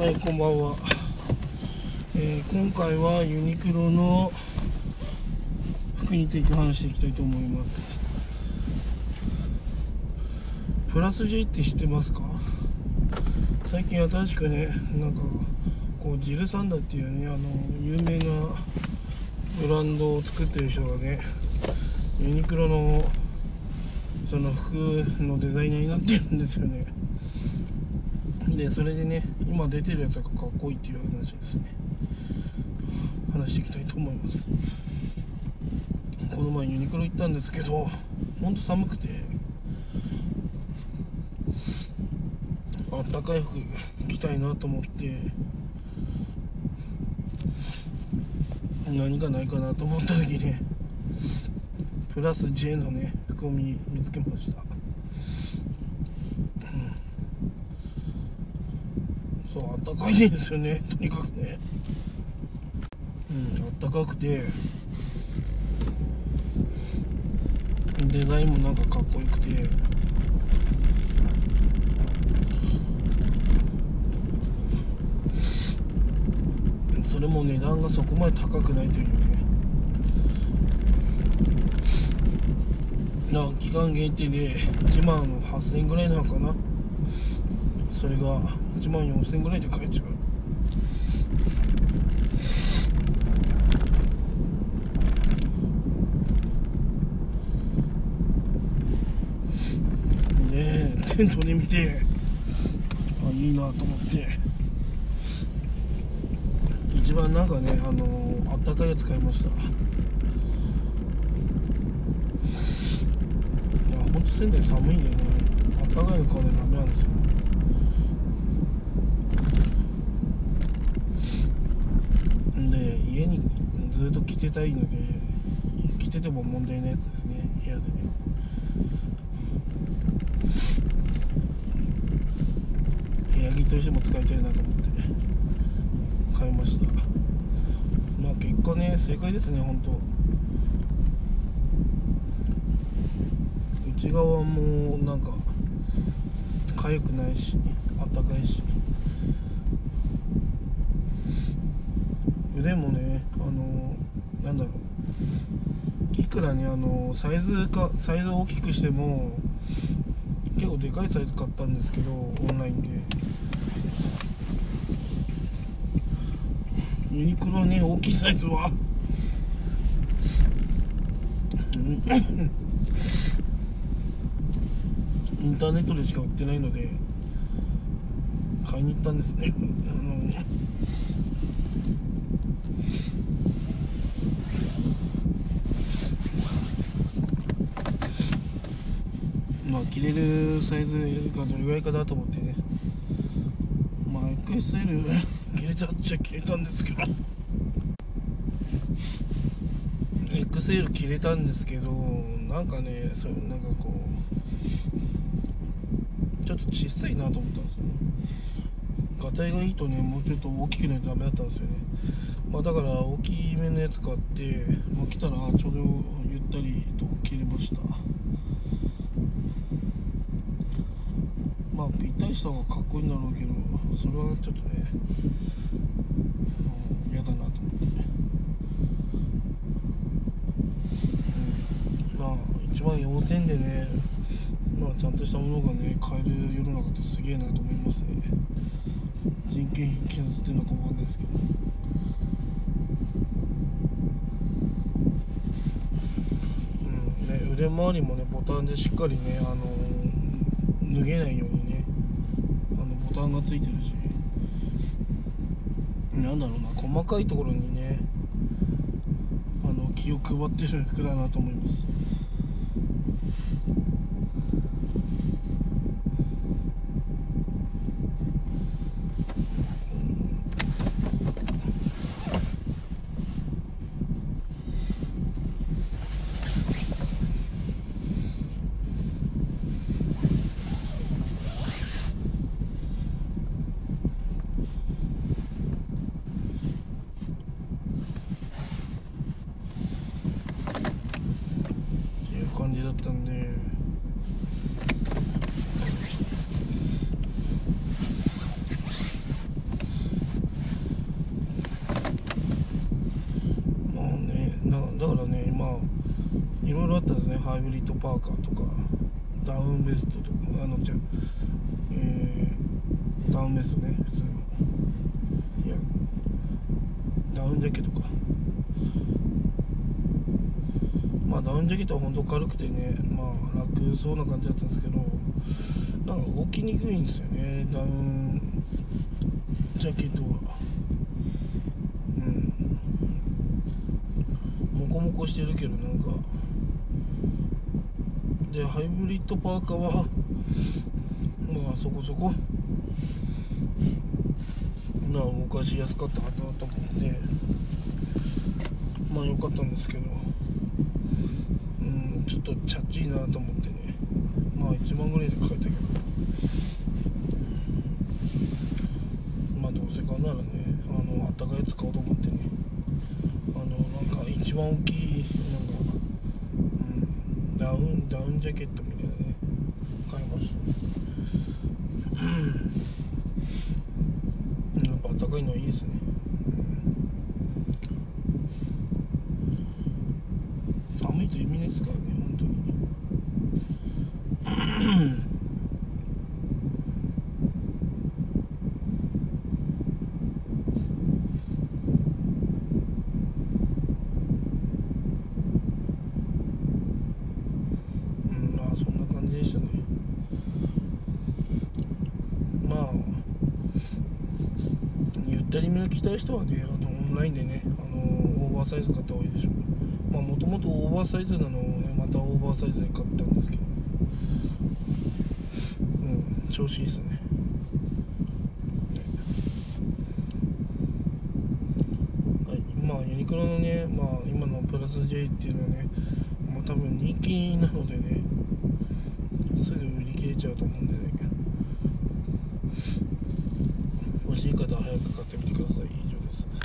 はい、こんばんは。えー今回はユニクロの服について話していきたいと思います。プラス J って知ってますか？最近新しくね、なんか、こう、ジルサンダっていうね、あの、有名なブランドを作ってる人がね、ユニクロのその服のデザイナーになってるんですよね。でそれでね今出てるやつがかっこいいっていう話ですね。話していきたいと思います。この前ユニクロ行ったんですけどほんと寒くてあったかい服着たいなと思って何かないかなと思った時ねプラス J のね服を見つけました。そうあったかいですよね。とにかくね。うんあったかくて。デザインもなんかかっこよくて。それも値段がそこまで高くないというね。な期間限定で1万8000円ぐらいなのかな。それが1万4000円ぐらいで買えちゃう。でテントで見てあいいなと思って。一番なんかねあのあったかいやつ買いました。いやほんと仙台寒いんでね。あったかいの買うのダメなんですよで家にずっと着てたいので着てても問題ないやつですね部屋で。部屋着としても使いたいなと思って買いました。まあ結果ね正解ですね本当。内側もなんか痒くないしあったかいし。腕もねあのなんだろう。いくらねあのサイズかサイズを大きくしても結構でかいサイズ買ったんですけどオンラインで。ユニクロはね大きいサイズは。インターネットでしか売ってないので買いに行ったんですね。あのまあ着れるサイズがどれぐらいかなと思ってね。まあ XL 着れたっちゃ着れたんですけど。XL 着れたんですけどなんかねそうなんかこうちょっと小さいなと思ったんですよね。ガタイがいいとねもうちょっと大きくないとダメだったんですよね。まあだから大きめのやつ買って、まあ、来たらちょうどゆったりと着れました。まあぴったりした方がかっこいいんだろうけどそれはちょっとね嫌だなと思って。うん。まあ1万4000円でねまあちゃんとしたものがね買える世の中ってすげえなと思いますね。人件費削ってるのかもわかんないですけど。うん。ね、腕周りもねボタンでしっかりねあの脱げないようにねボタンがついてるし。なんだろうな細かいところにねあの気を配ってる服だなと思いますっていう感じだったんであいろいろあったんですね。ハイブリッドパーカーとかダウンベストとかあのじゃえー、ダウンベストね普通の。いやダウンジャケットか。まあダウンジャケットは本当軽くてねまあ楽そうな感じだったんですけどなんか動きにくいんですよねダウンジャケットはうんしてるけどなんか。でハイブリッドパーカーは まあそこそこ。な動かしやすかったかなと思って。まあ良かったんですけど。うんちょっとチャッチいなと思ってね。まあ1万ぐらいで買えたけど。まあどうせ買うならねあのあったかいやつ買おうと思ってね。あのなんか一番大きいなんか、うん、ダウンジャケットみたいなね買いました。うん。やっぱあったかいのはいいですね。寒いと意味ないですからね本当にうんまあそんな感じでしたねまあゆったりめの着たい人はねあのオンラインでねあのオーバーサイズ買った方がいいでしょう。まあもともとオーバーサイズなのをねまたオーバーサイズで買ったんですけど。うん調子いいですね。はい。まあユニクロのねまあ今のプラス J っていうのはねもう多分人気なのでねすぐ売り切れちゃうと思うんでね。欲しい方は早く買ってみてください。以上です。